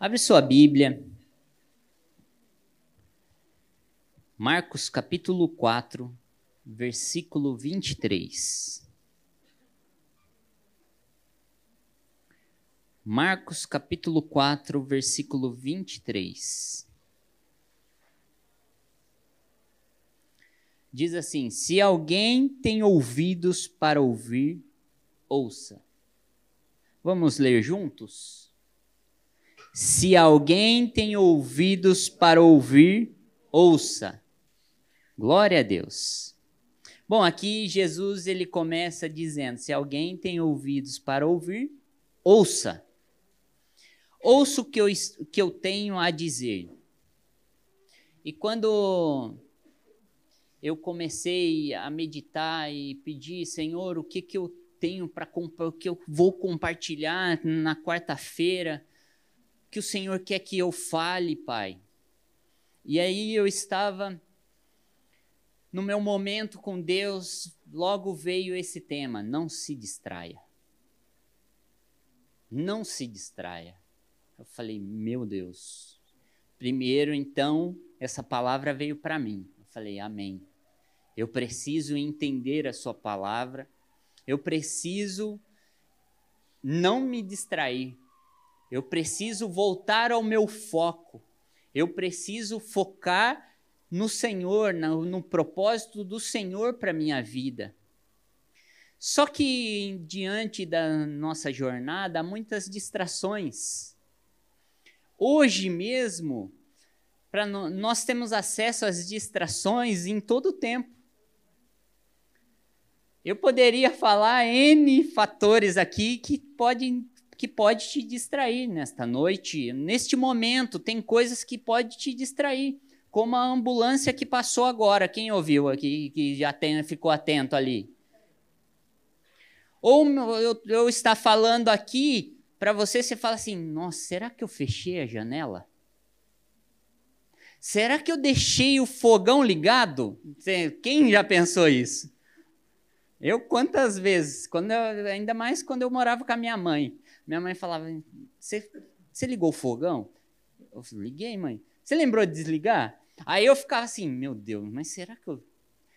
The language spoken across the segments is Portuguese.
Abre sua Bíblia. Marcos capítulo 4, versículo 23. Marcos capítulo 4, versículo 23. Diz assim: Se alguém tem ouvidos para ouvir, ouça. Vamos ler juntos? Se alguém tem ouvidos para ouvir, ouça. Glória a Deus. Bom, aqui Jesus ele começa dizendo: se alguém tem ouvidos para ouvir, ouça. Ouça o que eu, que eu tenho a dizer. E quando eu comecei a meditar e pedir, Senhor, o que, que eu tenho para o que eu vou compartilhar na quarta-feira, que o Senhor quer que eu fale, Pai. E aí eu estava no meu momento com Deus, logo veio esse tema: não se distraia. Não se distraia. Eu falei, meu Deus. Primeiro, então, essa palavra veio para mim. Eu falei, amém. Eu preciso entender a sua palavra. Eu preciso não me distrair. Eu preciso voltar ao meu foco. Eu preciso focar no Senhor, no, no propósito do Senhor para minha vida. Só que diante da nossa jornada há muitas distrações. Hoje mesmo, nós temos acesso às distrações em todo o tempo. Eu poderia falar N fatores aqui que podem que pode te distrair nesta noite, neste momento, tem coisas que pode te distrair, como a ambulância que passou agora, quem ouviu aqui, que já tem, ficou atento ali? Ou eu, eu estar falando aqui para você, você fala assim: nossa, será que eu fechei a janela? Será que eu deixei o fogão ligado? Quem já pensou isso? Eu quantas vezes, quando eu, ainda mais quando eu morava com a minha mãe. Minha mãe falava: Você ligou o fogão? Eu falei, liguei, mãe. Você lembrou de desligar? Aí eu ficava assim, meu Deus, mas será que eu.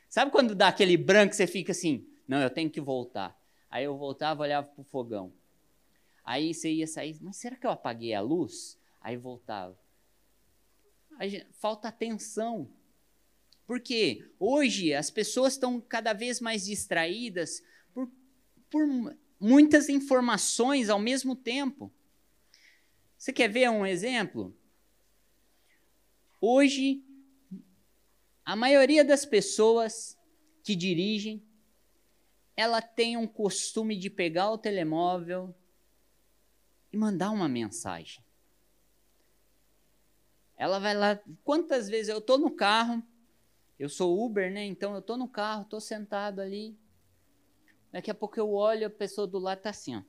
Sabe quando dá aquele branco você fica assim, não, eu tenho que voltar. Aí eu voltava, olhava pro fogão. Aí você ia sair, mas será que eu apaguei a luz? Aí voltava. Aí, falta atenção. Porque hoje as pessoas estão cada vez mais distraídas por, por muitas informações ao mesmo tempo. Você quer ver um exemplo? Hoje, a maioria das pessoas que dirigem, ela tem um costume de pegar o telemóvel e mandar uma mensagem. Ela vai lá, quantas vezes eu estou no carro, eu sou Uber, né? Então eu estou no carro, estou sentado ali. Daqui a pouco eu olho, a pessoa do lado está assim, ó.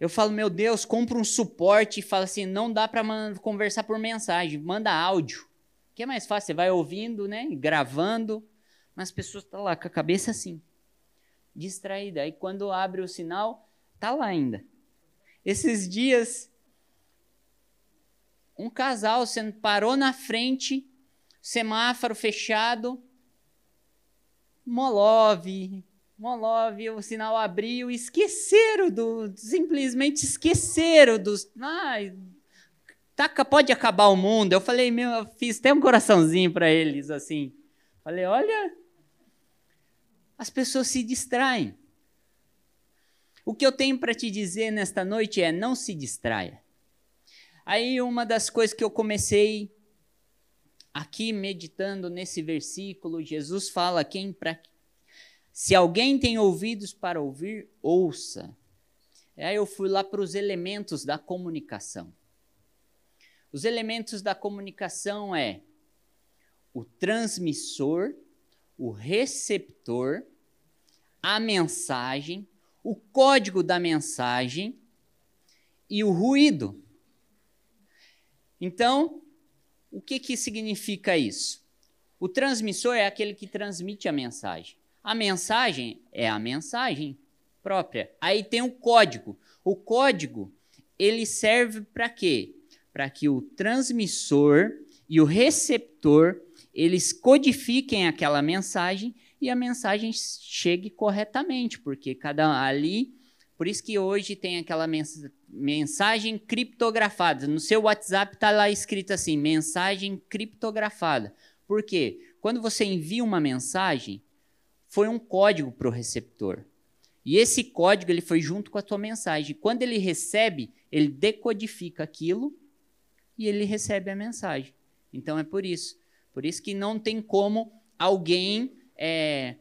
Eu falo, meu Deus, compra um suporte e fala assim, não dá para conversar por mensagem, manda áudio. Que é mais fácil, você vai ouvindo, né? Gravando, mas as pessoas estão tá lá com a cabeça assim, distraída. Aí quando abre o sinal, tá lá ainda. Esses dias, um casal parou na frente semáforo fechado, Molov, Molov, o sinal abriu, esqueceram do, simplesmente esqueceram dos, ai, tá, pode acabar o mundo. Eu falei, meu, eu fiz até um coraçãozinho para eles assim. Falei, olha, as pessoas se distraem. O que eu tenho para te dizer nesta noite é: não se distraia. Aí, uma das coisas que eu comecei aqui meditando nesse versículo, Jesus fala quem para se alguém tem ouvidos para ouvir, ouça. Aí eu fui lá para os elementos da comunicação. Os elementos da comunicação é o transmissor, o receptor, a mensagem, o código da mensagem e o ruído. Então, o que, que significa isso? O transmissor é aquele que transmite a mensagem. A mensagem é a mensagem própria. Aí tem o código. O código ele serve para quê? Para que o transmissor e o receptor eles codifiquem aquela mensagem e a mensagem chegue corretamente, porque cada ali, por isso que hoje tem aquela mensagem criptografada. No seu WhatsApp está lá escrito assim, mensagem criptografada. Por quê? Quando você envia uma mensagem, foi um código para o receptor. E esse código ele foi junto com a tua mensagem. Quando ele recebe, ele decodifica aquilo e ele recebe a mensagem. Então é por isso. Por isso que não tem como alguém é,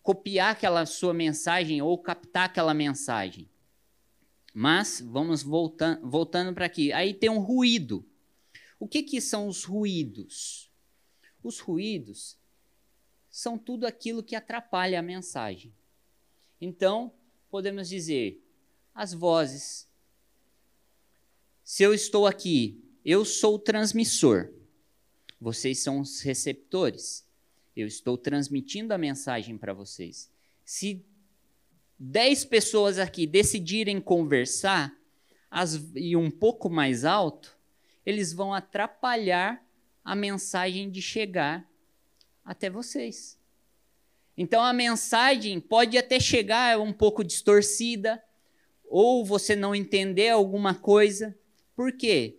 copiar aquela sua mensagem ou captar aquela mensagem. Mas vamos voltando, voltando para aqui. Aí tem um ruído. O que, que são os ruídos? Os ruídos são tudo aquilo que atrapalha a mensagem. Então, podemos dizer, as vozes. Se eu estou aqui, eu sou o transmissor, vocês são os receptores. Eu estou transmitindo a mensagem para vocês. Se dez pessoas aqui decidirem conversar as, e um pouco mais alto, eles vão atrapalhar a mensagem de chegar até vocês. Então a mensagem pode até chegar um pouco distorcida, ou você não entender alguma coisa. Por quê?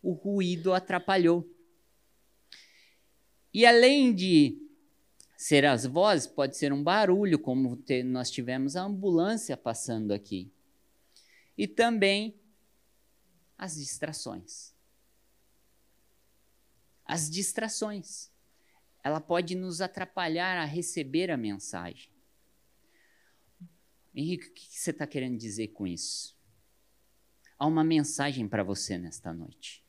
O ruído atrapalhou. E além de ser as vozes, pode ser um barulho, como nós tivemos a ambulância passando aqui. E também as distrações. As distrações ela pode nos atrapalhar a receber a mensagem. Henrique, o que você está querendo dizer com isso? Há uma mensagem para você nesta noite.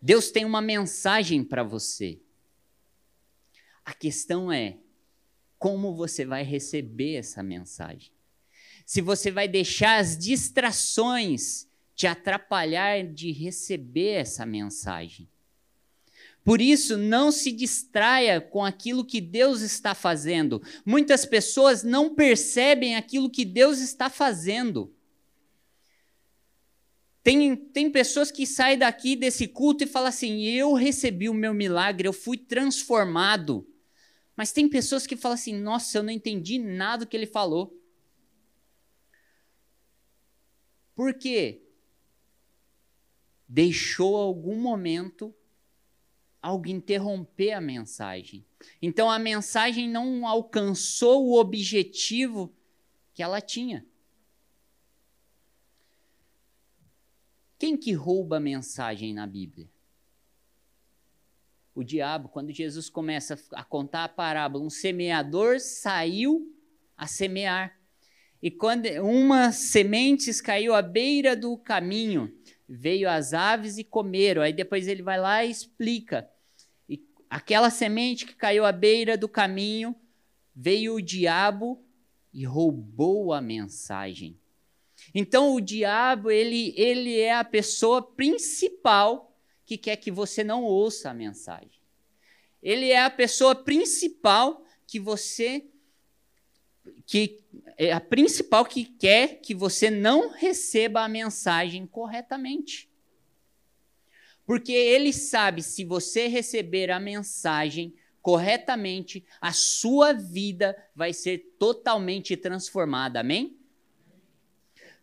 Deus tem uma mensagem para você. A questão é como você vai receber essa mensagem. Se você vai deixar as distrações te atrapalhar de receber essa mensagem. Por isso, não se distraia com aquilo que Deus está fazendo. Muitas pessoas não percebem aquilo que Deus está fazendo. Tem, tem pessoas que saem daqui desse culto e falam assim: eu recebi o meu milagre, eu fui transformado. Mas tem pessoas que falam assim: nossa, eu não entendi nada do que ele falou. Por quê? Deixou algum momento algo interromper a mensagem. Então a mensagem não alcançou o objetivo que ela tinha. Quem que rouba a mensagem na Bíblia? O diabo, quando Jesus começa a contar a parábola, um semeador saiu a semear. E quando umas sementes caiu à beira do caminho, veio as aves e comeram. Aí depois ele vai lá e explica Aquela semente que caiu à beira do caminho, veio o diabo e roubou a mensagem. Então o diabo, ele, ele é a pessoa principal que quer que você não ouça a mensagem. Ele é a pessoa principal que você que é a principal que quer que você não receba a mensagem corretamente. Porque ele sabe se você receber a mensagem corretamente, a sua vida vai ser totalmente transformada. Amém?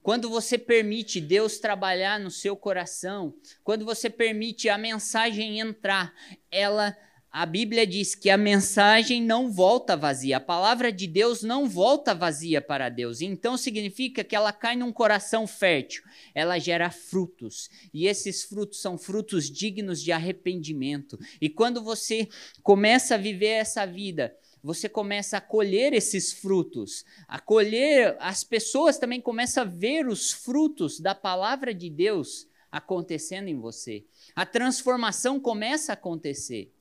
Quando você permite Deus trabalhar no seu coração, quando você permite a mensagem entrar, ela a Bíblia diz que a mensagem não volta vazia, a palavra de Deus não volta vazia para Deus. Então significa que ela cai num coração fértil, ela gera frutos, e esses frutos são frutos dignos de arrependimento. E quando você começa a viver essa vida, você começa a colher esses frutos, a colher, as pessoas também começam a ver os frutos da palavra de Deus acontecendo em você. A transformação começa a acontecer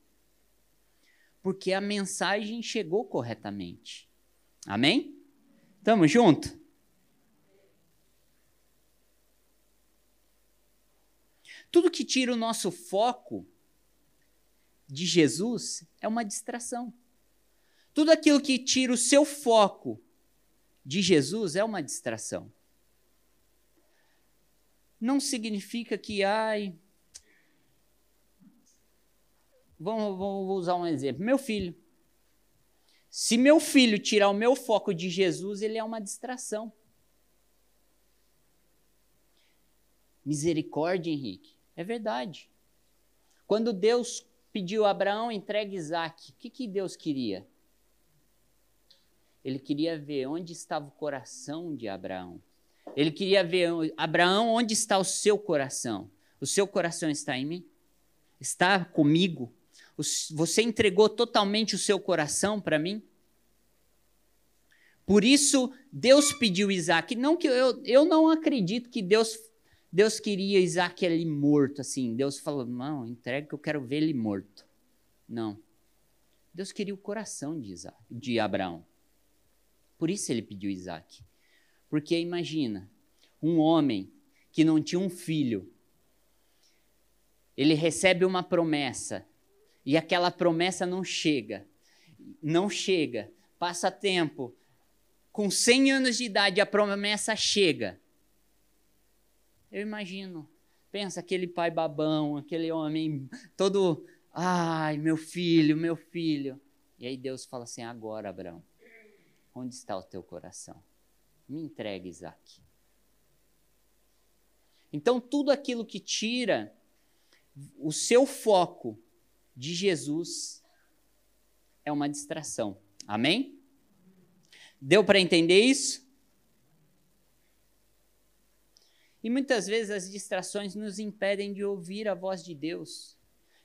porque a mensagem chegou corretamente. Amém? Tamo junto? Tudo que tira o nosso foco de Jesus é uma distração. Tudo aquilo que tira o seu foco de Jesus é uma distração. não significa que, ai. Vamos, vou usar um exemplo. Meu filho. Se meu filho tirar o meu foco de Jesus, ele é uma distração. Misericórdia, Henrique. É verdade. Quando Deus pediu a Abraão entregue Isaac, o que, que Deus queria? Ele queria ver onde estava o coração de Abraão. Ele queria ver, Abraão, onde está o seu coração? O seu coração está em mim? Está comigo? Você entregou totalmente o seu coração para mim? Por isso, Deus pediu Isaac. Não que eu, eu não acredito que Deus, Deus queria Isaac ali morto, assim. Deus falou, não, entrega que eu quero ver ele morto. Não. Deus queria o coração de, Isaac, de Abraão. Por isso ele pediu Isaac. Porque imagina, um homem que não tinha um filho, ele recebe uma promessa e aquela promessa não chega. Não chega. Passa tempo. Com 100 anos de idade, a promessa chega. Eu imagino. Pensa aquele pai babão, aquele homem todo. Ai, meu filho, meu filho. E aí Deus fala assim: agora, Abraão, onde está o teu coração? Me entregue, Isaac. Então, tudo aquilo que tira o seu foco de Jesus é uma distração. Amém? Deu para entender isso? E muitas vezes as distrações nos impedem de ouvir a voz de Deus.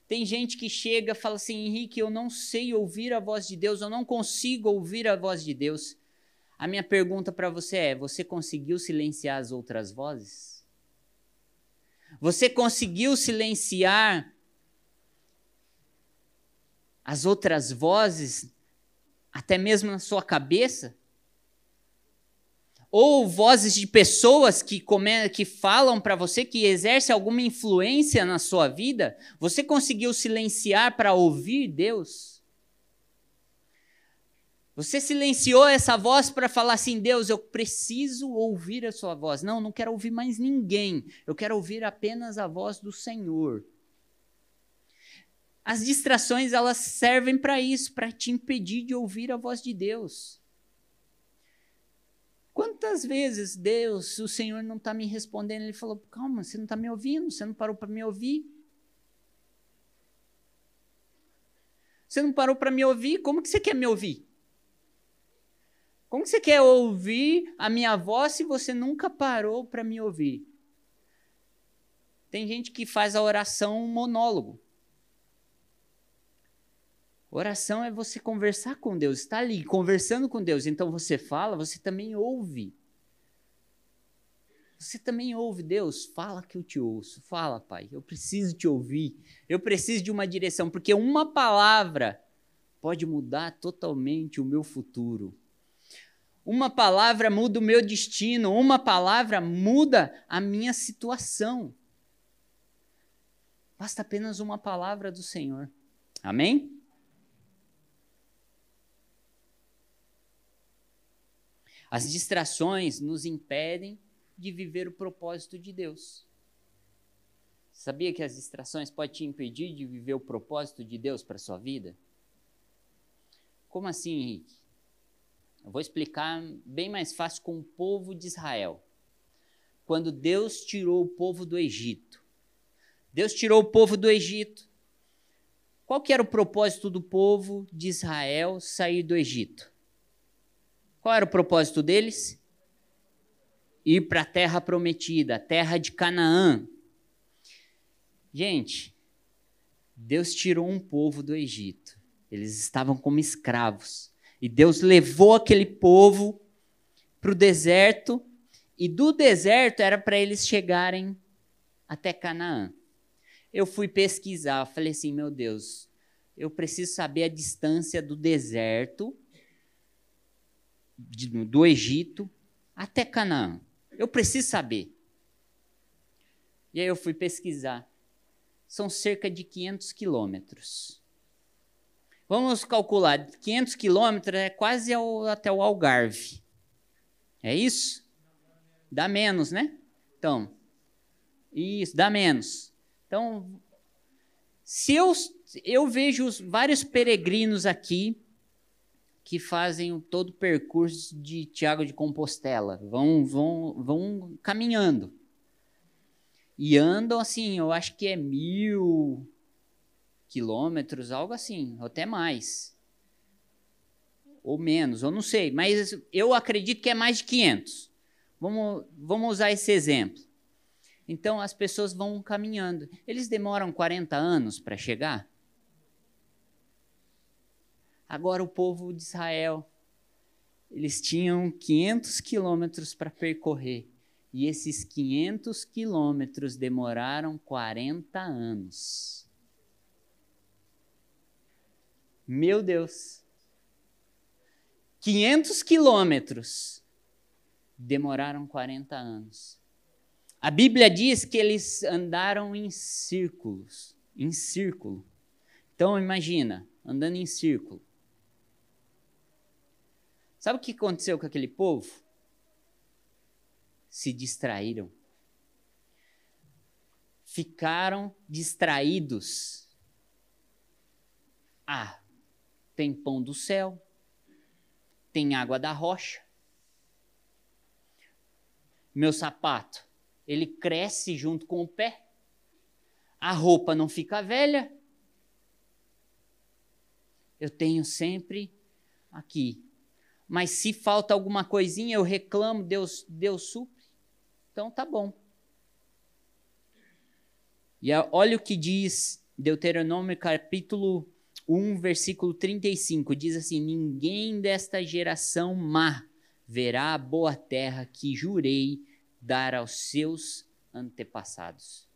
Tem gente que chega e fala assim: Henrique, eu não sei ouvir a voz de Deus, eu não consigo ouvir a voz de Deus. A minha pergunta para você é: você conseguiu silenciar as outras vozes? Você conseguiu silenciar as outras vozes, até mesmo na sua cabeça? Ou vozes de pessoas que, come, que falam para você, que exercem alguma influência na sua vida? Você conseguiu silenciar para ouvir Deus? Você silenciou essa voz para falar assim: Deus, eu preciso ouvir a sua voz. Não, não quero ouvir mais ninguém. Eu quero ouvir apenas a voz do Senhor. As distrações elas servem para isso, para te impedir de ouvir a voz de Deus. Quantas vezes Deus, o Senhor não está me respondendo? Ele falou: calma, você não está me ouvindo, você não parou para me ouvir. Você não parou para me ouvir, como que você quer me ouvir? Como você quer ouvir a minha voz se você nunca parou para me ouvir? Tem gente que faz a oração um monólogo. Oração é você conversar com Deus, está ali conversando com Deus. Então você fala, você também ouve. Você também ouve, Deus, fala que eu te ouço. Fala, Pai, eu preciso te ouvir. Eu preciso de uma direção, porque uma palavra pode mudar totalmente o meu futuro. Uma palavra muda o meu destino, uma palavra muda a minha situação. Basta apenas uma palavra do Senhor. Amém? As distrações nos impedem de viver o propósito de Deus. Sabia que as distrações podem te impedir de viver o propósito de Deus para sua vida? Como assim, Henrique? Eu vou explicar bem mais fácil com o povo de Israel. Quando Deus tirou o povo do Egito. Deus tirou o povo do Egito. Qual que era o propósito do povo de Israel sair do Egito? Qual era o propósito deles? Ir para a terra prometida, a terra de Canaã. Gente, Deus tirou um povo do Egito. Eles estavam como escravos. E Deus levou aquele povo para o deserto, e do deserto era para eles chegarem até Canaã. Eu fui pesquisar, falei assim: meu Deus, eu preciso saber a distância do deserto, de, do Egito, até Canaã. Eu preciso saber. E aí eu fui pesquisar. São cerca de 500 quilômetros. Vamos calcular, 500 quilômetros é quase ao, até o Algarve. É isso? Dá menos, né? Então, Isso, dá menos. Então, se eu, eu vejo vários peregrinos aqui que fazem todo o percurso de Tiago de Compostela, vão, vão, vão caminhando. E andam assim, eu acho que é mil quilômetros, algo assim, até mais. Ou menos, eu não sei, mas eu acredito que é mais de 500. Vamos, vamos usar esse exemplo. Então as pessoas vão caminhando. Eles demoram 40 anos para chegar? Agora o povo de Israel, eles tinham 500 quilômetros para percorrer. E esses 500 quilômetros demoraram 40 anos. Meu Deus! 500 quilômetros demoraram 40 anos. A Bíblia diz que eles andaram em círculos, em círculo. Então imagina, andando em círculo. Sabe o que aconteceu com aquele povo? Se distraíram. Ficaram distraídos. Ah, tem pão do céu, tem água da rocha. Meu sapato ele cresce junto com o pé. A roupa não fica velha. Eu tenho sempre aqui. Mas se falta alguma coisinha, eu reclamo, Deus, Deus supre. Então tá bom. E olha o que diz Deuteronômio capítulo 1, versículo 35. Diz assim: Ninguém desta geração má verá a boa terra que jurei dar aos seus antepassados.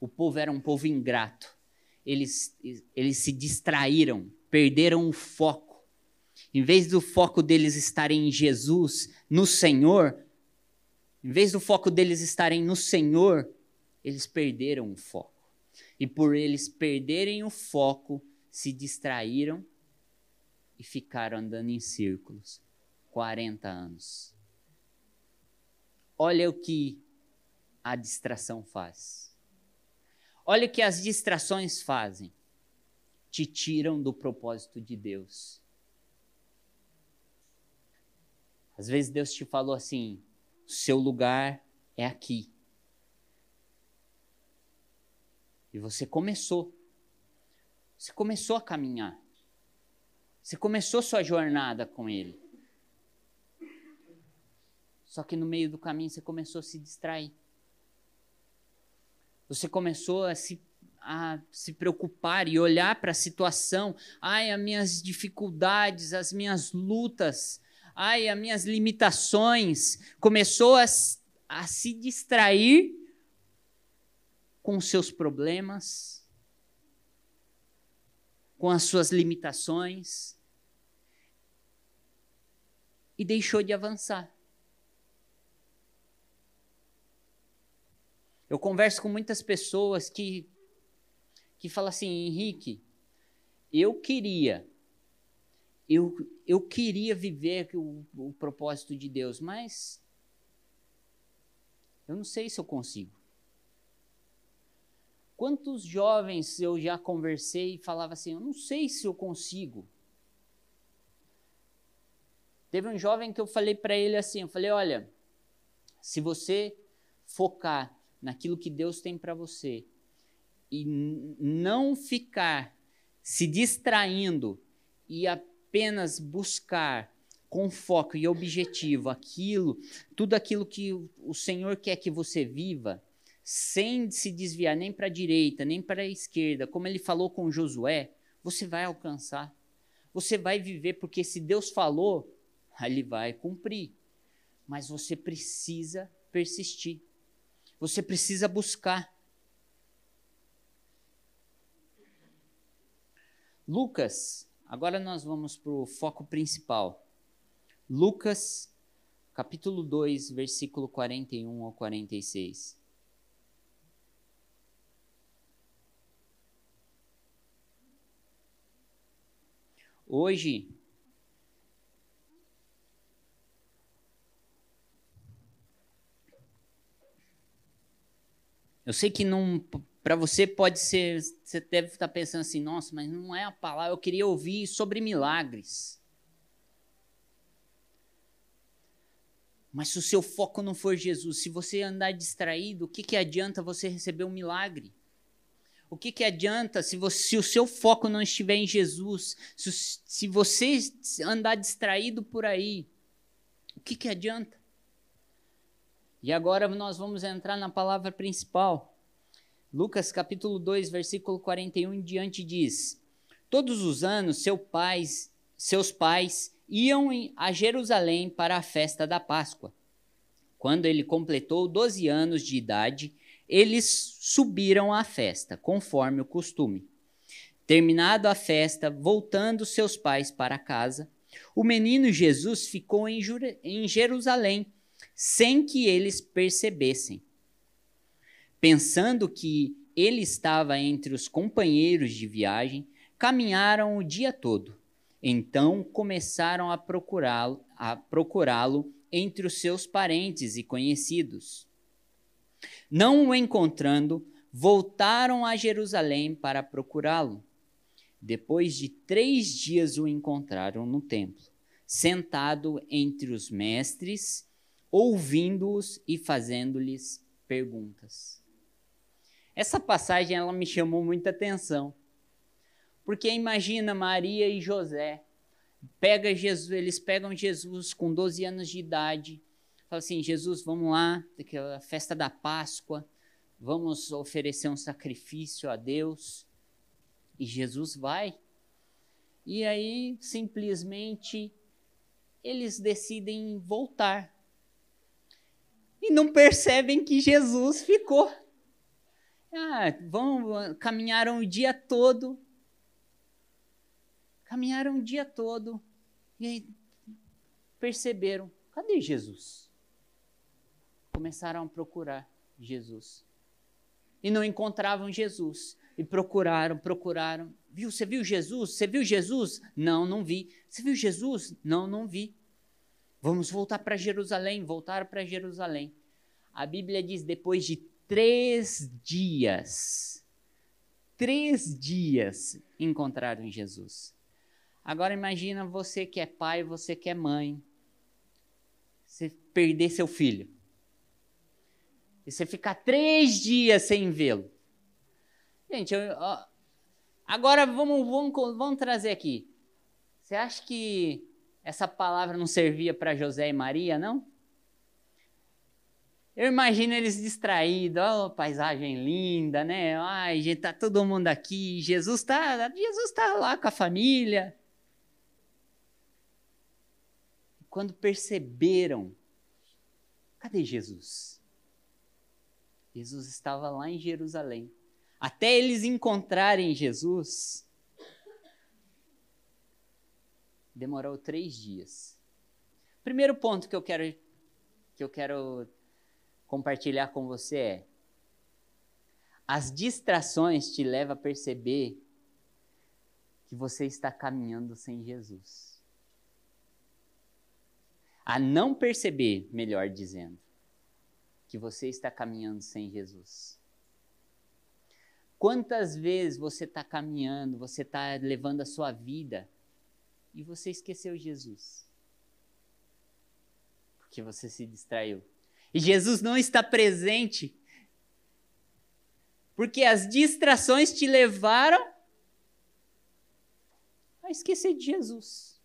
O povo era um povo ingrato. Eles, eles se distraíram, perderam o foco. Em vez do foco deles estarem em Jesus, no Senhor, em vez do foco deles estarem no Senhor, eles perderam o foco. E por eles perderem o foco, se distraíram e ficaram andando em círculos 40 anos. Olha o que a distração faz. Olha o que as distrações fazem. Te tiram do propósito de Deus. Às vezes Deus te falou assim: seu lugar é aqui. E você começou. Você começou a caminhar. Você começou sua jornada com Ele. Só que no meio do caminho você começou a se distrair. Você começou a se, a se preocupar e olhar para a situação. Ai, as minhas dificuldades, as minhas lutas, ai, as minhas limitações. Começou a, a se distrair com seus problemas, com as suas limitações e deixou de avançar. Eu converso com muitas pessoas que, que falam assim, Henrique, eu queria, eu, eu queria viver o, o propósito de Deus, mas eu não sei se eu consigo. Quantos jovens eu já conversei e falava assim, eu não sei se eu consigo. Teve um jovem que eu falei para ele assim, eu falei, olha, se você focar naquilo que Deus tem para você e não ficar se distraindo e apenas buscar com foco e objetivo aquilo, tudo aquilo que o Senhor quer que você viva, sem se desviar nem para a direita, nem para a esquerda, como ele falou com Josué, você vai alcançar. Você vai viver, porque se Deus falou, ele vai cumprir. Mas você precisa persistir. Você precisa buscar. Lucas, agora nós vamos para o foco principal. Lucas, capítulo 2, versículo 41 ao 46. Hoje, Eu sei que não para você pode ser, você deve estar pensando assim, nossa, mas não é a palavra, eu queria ouvir sobre milagres. Mas se o seu foco não for Jesus, se você andar distraído, o que, que adianta você receber um milagre? O que, que adianta se, você, se o seu foco não estiver em Jesus? Se, se você andar distraído por aí, o que, que adianta? E agora nós vamos entrar na palavra principal. Lucas capítulo 2, versículo 41 em diante diz: Todos os anos seu pais, seus pais iam a Jerusalém para a festa da Páscoa. Quando ele completou 12 anos de idade, eles subiram à festa, conforme o costume. Terminado a festa, voltando seus pais para casa, o menino Jesus ficou em, Jerusalém, sem que eles percebessem pensando que ele estava entre os companheiros de viagem, caminharam o dia todo. Então começaram a procurá-lo, a procurá-lo entre os seus parentes e conhecidos. Não o encontrando, voltaram a Jerusalém para procurá-lo. Depois de três dias o encontraram no templo, sentado entre os mestres, ouvindo-os e fazendo-lhes perguntas. Essa passagem ela me chamou muita atenção. Porque imagina Maria e José, pega Jesus, eles pegam Jesus com 12 anos de idade, falam assim: Jesus, vamos lá, aquela festa da Páscoa, vamos oferecer um sacrifício a Deus. E Jesus vai. E aí, simplesmente, eles decidem voltar. E não percebem que Jesus ficou. Ah, vão, caminharam o dia todo. Caminharam o dia todo. E aí perceberam: cadê Jesus? Começaram a procurar Jesus. E não encontravam Jesus. E procuraram, procuraram. Viu? Você viu Jesus? Você viu Jesus? Não, não vi. Você viu Jesus? Não, não vi. Vamos voltar para Jerusalém. Voltaram para Jerusalém. A Bíblia diz: depois de três dias, três dias encontraram Jesus. Agora imagina você que é pai, você que é mãe, você perder seu filho. E você ficar três dias sem vê-lo. Gente, eu, ó, agora vamos, vamos, vamos trazer aqui. Você acha que essa palavra não servia para José e Maria, não? Eu imagino eles distraídos, ó, oh, paisagem linda, né? Ai, gente, tá todo mundo aqui, Jesus tá, Jesus tá lá com a família. Quando perceberam, cadê Jesus? Jesus estava lá em Jerusalém. Até eles encontrarem Jesus, demorou três dias. Primeiro ponto que eu quero que eu quero compartilhar com você é: as distrações te levam a perceber que você está caminhando sem Jesus. A não perceber, melhor dizendo, que você está caminhando sem Jesus. Quantas vezes você está caminhando, você está levando a sua vida e você esqueceu Jesus? Porque você se distraiu. E Jesus não está presente. Porque as distrações te levaram a esquecer de Jesus.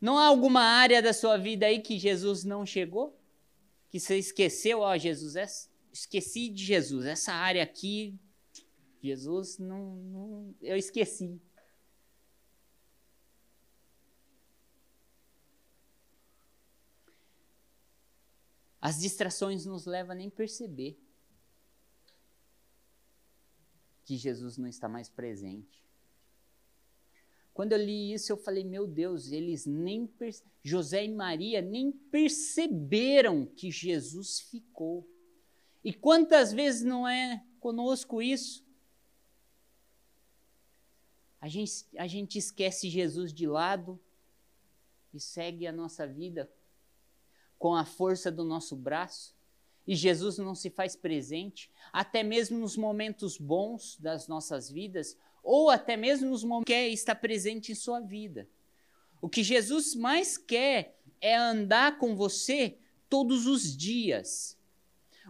Não há alguma área da sua vida aí que Jesus não chegou? Que você esqueceu, ó, oh, Jesus, esqueci de Jesus. Essa área aqui, Jesus, não, não eu esqueci. As distrações nos levam a nem perceber que Jesus não está mais presente. Quando eu li isso, eu falei: meu Deus, eles nem. José e Maria nem perceberam que Jesus ficou. E quantas vezes não é conosco isso? A gente, a gente esquece Jesus de lado e segue a nossa vida com a força do nosso braço. e Jesus não se faz presente, até mesmo nos momentos bons das nossas vidas, ou até mesmo nos momentos que está presente em sua vida. O que Jesus mais quer é andar com você todos os dias.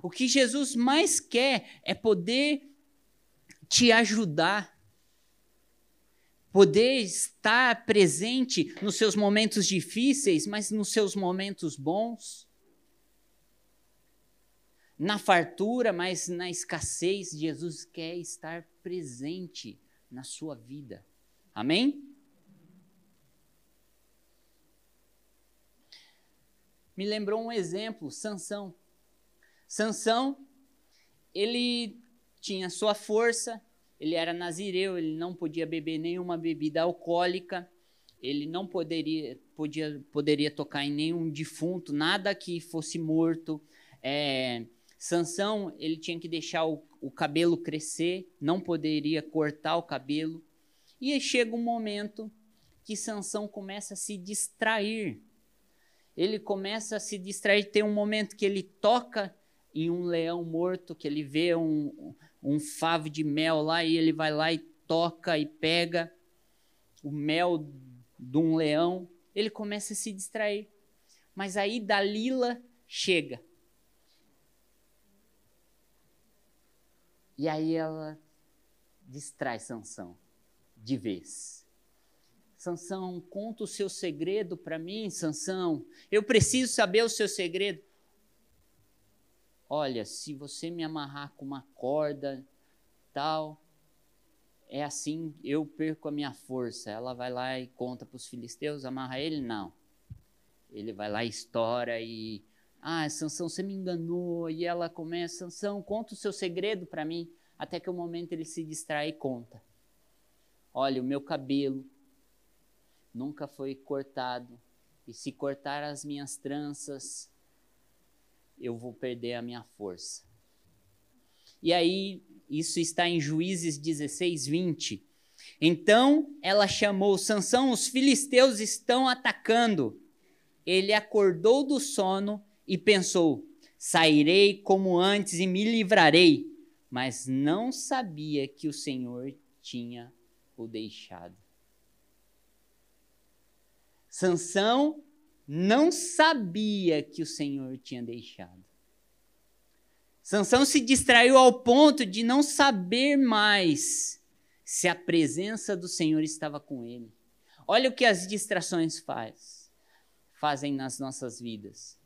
O que Jesus mais quer é poder te ajudar, poder estar presente nos seus momentos difíceis, mas nos seus momentos bons na fartura, mas na escassez, Jesus quer estar presente na sua vida. Amém? Me lembrou um exemplo, Sansão. Sansão, ele tinha sua força, ele era nazireu, ele não podia beber nenhuma bebida alcoólica, ele não poderia, podia, poderia tocar em nenhum defunto, nada que fosse morto. É, Sansão, ele tinha que deixar o, o cabelo crescer, não poderia cortar o cabelo. E chega um momento que Sansão começa a se distrair. Ele começa a se distrair, tem um momento que ele toca em um leão morto, que ele vê um, um favo de mel lá e ele vai lá e toca e pega o mel de um leão. Ele começa a se distrair. Mas aí Dalila chega. E aí ela distrai Sansão de vez. Sansão, conta o seu segredo para mim, Sansão. Eu preciso saber o seu segredo. Olha, se você me amarrar com uma corda, tal, é assim, eu perco a minha força. Ela vai lá e conta para os filisteus, amarra ele? Não. Ele vai lá e estoura e ah, Sansão, você me enganou. E ela começa, Sansão, conta o seu segredo para mim. Até que o momento ele se distrai e conta. Olha, o meu cabelo nunca foi cortado. E se cortar as minhas tranças, eu vou perder a minha força. E aí, isso está em Juízes 16, 20. Então ela chamou Sansão, os filisteus estão atacando. Ele acordou do sono e pensou: sairei como antes e me livrarei. Mas não sabia que o Senhor tinha o deixado. Sansão não sabia que o Senhor tinha deixado. Sansão se distraiu ao ponto de não saber mais se a presença do Senhor estava com ele. Olha o que as distrações faz, fazem nas nossas vidas.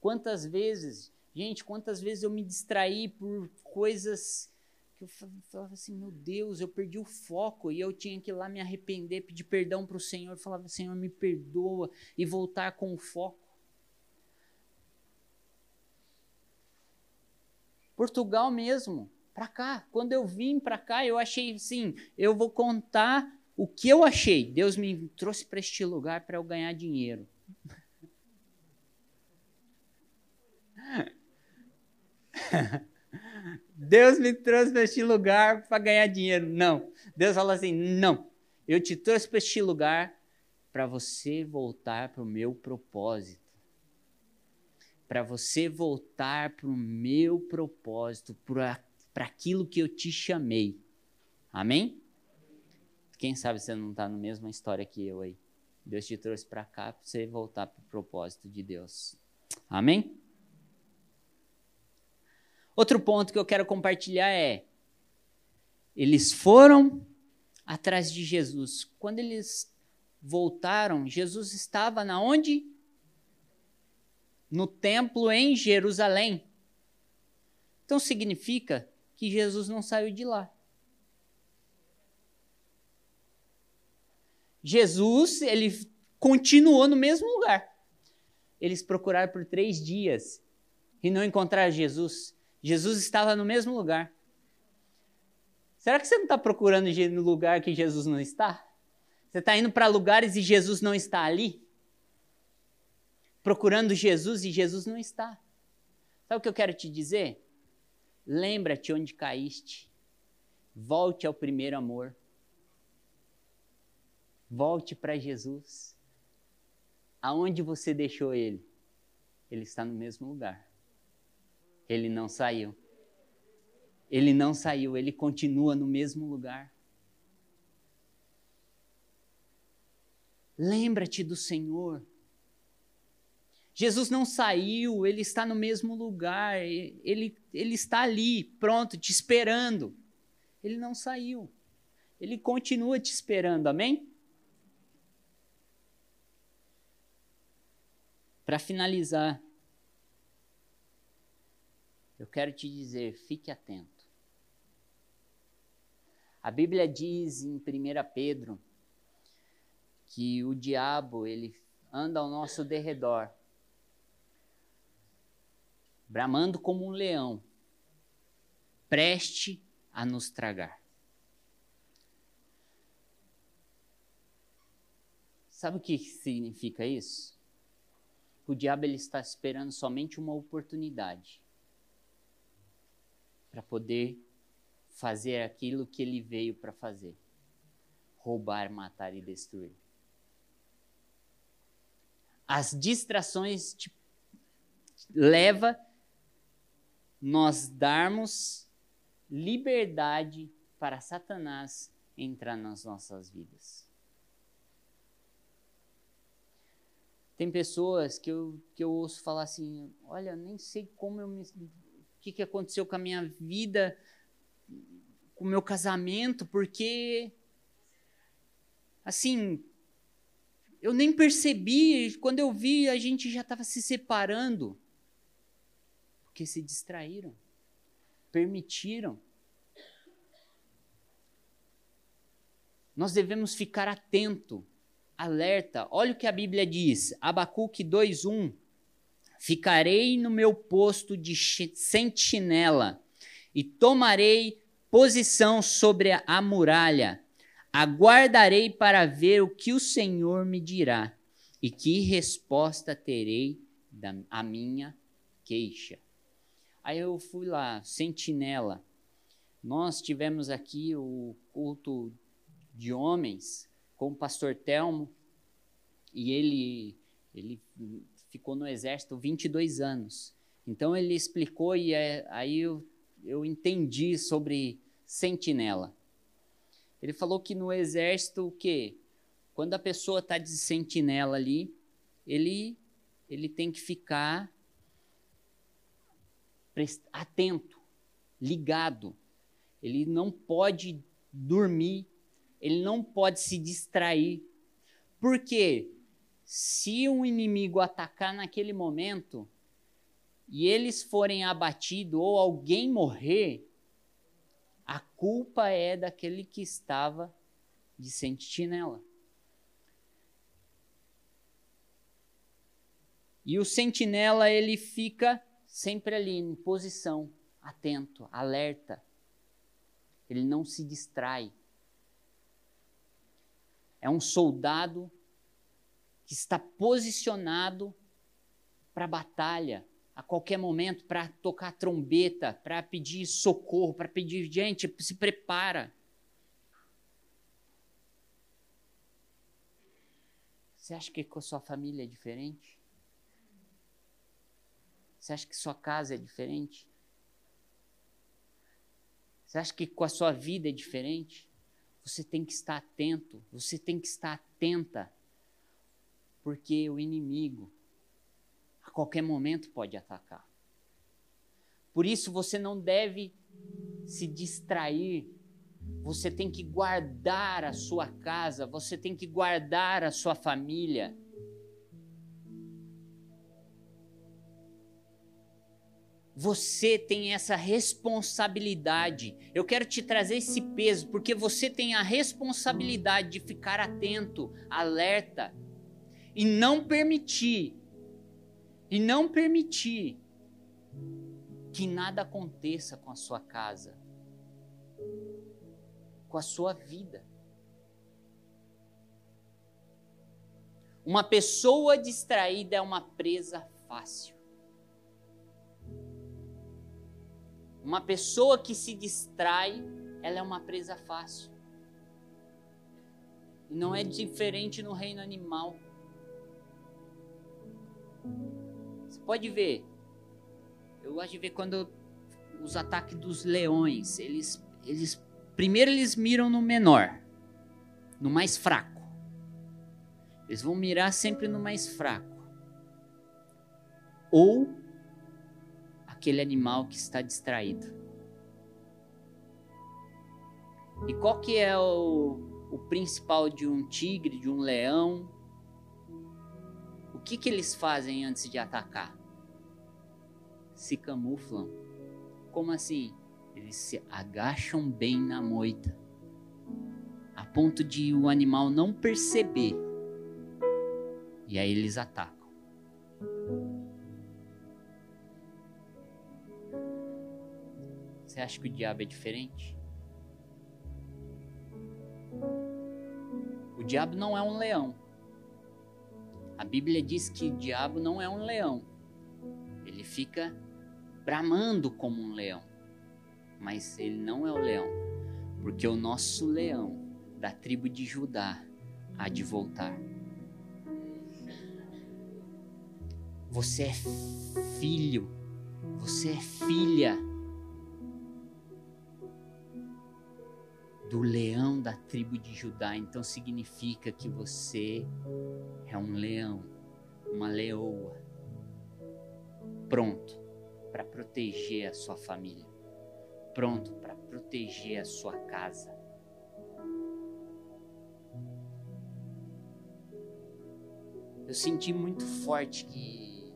Quantas vezes, gente, quantas vezes eu me distraí por coisas que eu falava assim, meu Deus, eu perdi o foco e eu tinha que ir lá me arrepender, pedir perdão para o Senhor, falava, Senhor, me perdoa e voltar com o foco. Portugal mesmo, para cá. Quando eu vim para cá, eu achei assim, eu vou contar o que eu achei. Deus me trouxe para este lugar para eu ganhar dinheiro. Deus me trouxe para este lugar para ganhar dinheiro. Não. Deus fala assim: não. Eu te trouxe para este lugar para você voltar para o meu propósito. Para você voltar para o meu propósito, para aquilo que eu te chamei. Amém? Quem sabe você não está na mesma história que eu aí. Deus te trouxe para cá para você voltar para o propósito de Deus. Amém? Outro ponto que eu quero compartilhar é: eles foram atrás de Jesus. Quando eles voltaram, Jesus estava na onde? No templo em Jerusalém. Então significa que Jesus não saiu de lá. Jesus, ele continuou no mesmo lugar. Eles procuraram por três dias e não encontraram Jesus. Jesus estava no mesmo lugar. Será que você não está procurando no lugar que Jesus não está? Você está indo para lugares e Jesus não está ali? Procurando Jesus e Jesus não está. Sabe o que eu quero te dizer? Lembra-te onde caíste. Volte ao primeiro amor. Volte para Jesus. Aonde você deixou ele? Ele está no mesmo lugar. Ele não saiu. Ele não saiu, ele continua no mesmo lugar. Lembra-te do Senhor. Jesus não saiu, ele está no mesmo lugar, ele, ele está ali, pronto, te esperando. Ele não saiu, ele continua te esperando, amém? Para finalizar, eu quero te dizer, fique atento. A Bíblia diz em 1 Pedro que o diabo ele anda ao nosso derredor, bramando como um leão, preste a nos tragar. Sabe o que significa isso? O diabo ele está esperando somente uma oportunidade para poder fazer aquilo que ele veio para fazer: roubar, matar e destruir. As distrações te leva nós darmos liberdade para Satanás entrar nas nossas vidas. Tem pessoas que eu, que eu ouço falar assim: olha, nem sei como eu me. Que, que aconteceu com a minha vida, com o meu casamento, porque. Assim. Eu nem percebi, quando eu vi, a gente já estava se separando. Porque se distraíram, permitiram. Nós devemos ficar atento alerta. Olha o que a Bíblia diz, Abacuque 2:1. Ficarei no meu posto de sentinela e tomarei posição sobre a muralha. Aguardarei para ver o que o Senhor me dirá e que resposta terei da a minha queixa. Aí eu fui lá, sentinela. Nós tivemos aqui o culto de homens com o pastor Telmo, e ele, ele ficou no exército 22 anos. Então ele explicou e é, aí eu, eu entendi sobre sentinela. Ele falou que no exército o quê? Quando a pessoa está de sentinela ali, ele, ele tem que ficar atento, ligado. Ele não pode dormir ele não pode se distrair. Porque se um inimigo atacar naquele momento e eles forem abatidos ou alguém morrer, a culpa é daquele que estava de sentinela. E o sentinela ele fica sempre ali em posição, atento, alerta. Ele não se distrai. É um soldado que está posicionado para a batalha, a qualquer momento, para tocar trombeta, para pedir socorro, para pedir, gente, se prepara. Você acha que com a sua família é diferente? Você acha que sua casa é diferente? Você acha que com a sua vida é diferente? Você tem que estar atento, você tem que estar atenta, porque o inimigo a qualquer momento pode atacar. Por isso você não deve se distrair. Você tem que guardar a sua casa, você tem que guardar a sua família. Você tem essa responsabilidade. Eu quero te trazer esse peso, porque você tem a responsabilidade de ficar atento, alerta, e não permitir, e não permitir que nada aconteça com a sua casa, com a sua vida. Uma pessoa distraída é uma presa fácil. Uma pessoa que se distrai, ela é uma presa fácil. E não é diferente no reino animal. Pode ver. Eu gosto de ver quando os ataques dos leões, eles, eles primeiro eles miram no menor, no mais fraco. Eles vão mirar sempre no mais fraco. Ou aquele animal que está distraído. E qual que é o, o principal de um tigre, de um leão? O que, que eles fazem antes de atacar? Se camuflam. Como assim? Eles se agacham bem na moita, a ponto de o animal não perceber. E aí eles atacam. Você acha que o diabo é diferente? O diabo não é um leão. A Bíblia diz que o diabo não é um leão. Ele fica bramando como um leão. Mas ele não é o leão. Porque o nosso leão da tribo de Judá há de voltar. Você é filho. Você é filha do leão da tribo de Judá. Então significa que você é um leão, uma leoa, pronto para proteger a sua família, pronto para proteger a sua casa. Eu senti muito forte que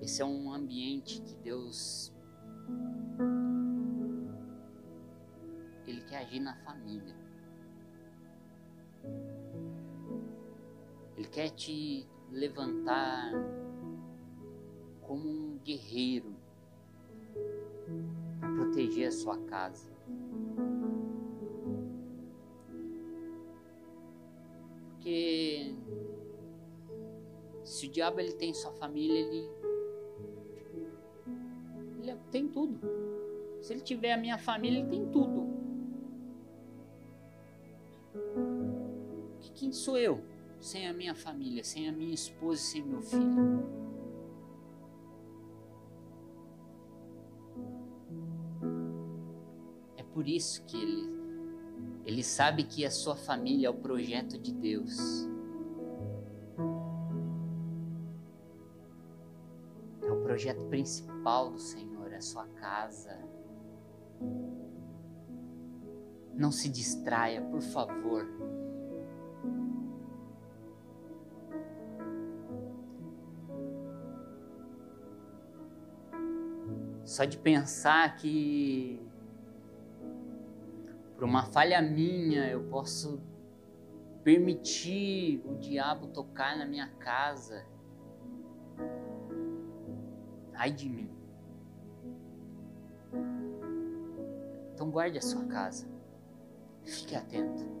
esse é um ambiente que Deus quer agir na família. Ele quer te levantar como um guerreiro para proteger a sua casa. Porque se o diabo ele tem sua família, ele, ele tem tudo. Se ele tiver a minha família, ele tem tudo. Quem sou eu sem a minha família, sem a minha esposa, sem meu filho? É por isso que ele, ele sabe que a sua família é o projeto de Deus. É o projeto principal do Senhor, é a sua casa. Não se distraia, por favor. Só de pensar que por uma falha minha eu posso permitir o diabo tocar na minha casa. Ai de mim. Então guarde a sua casa. Fique atento.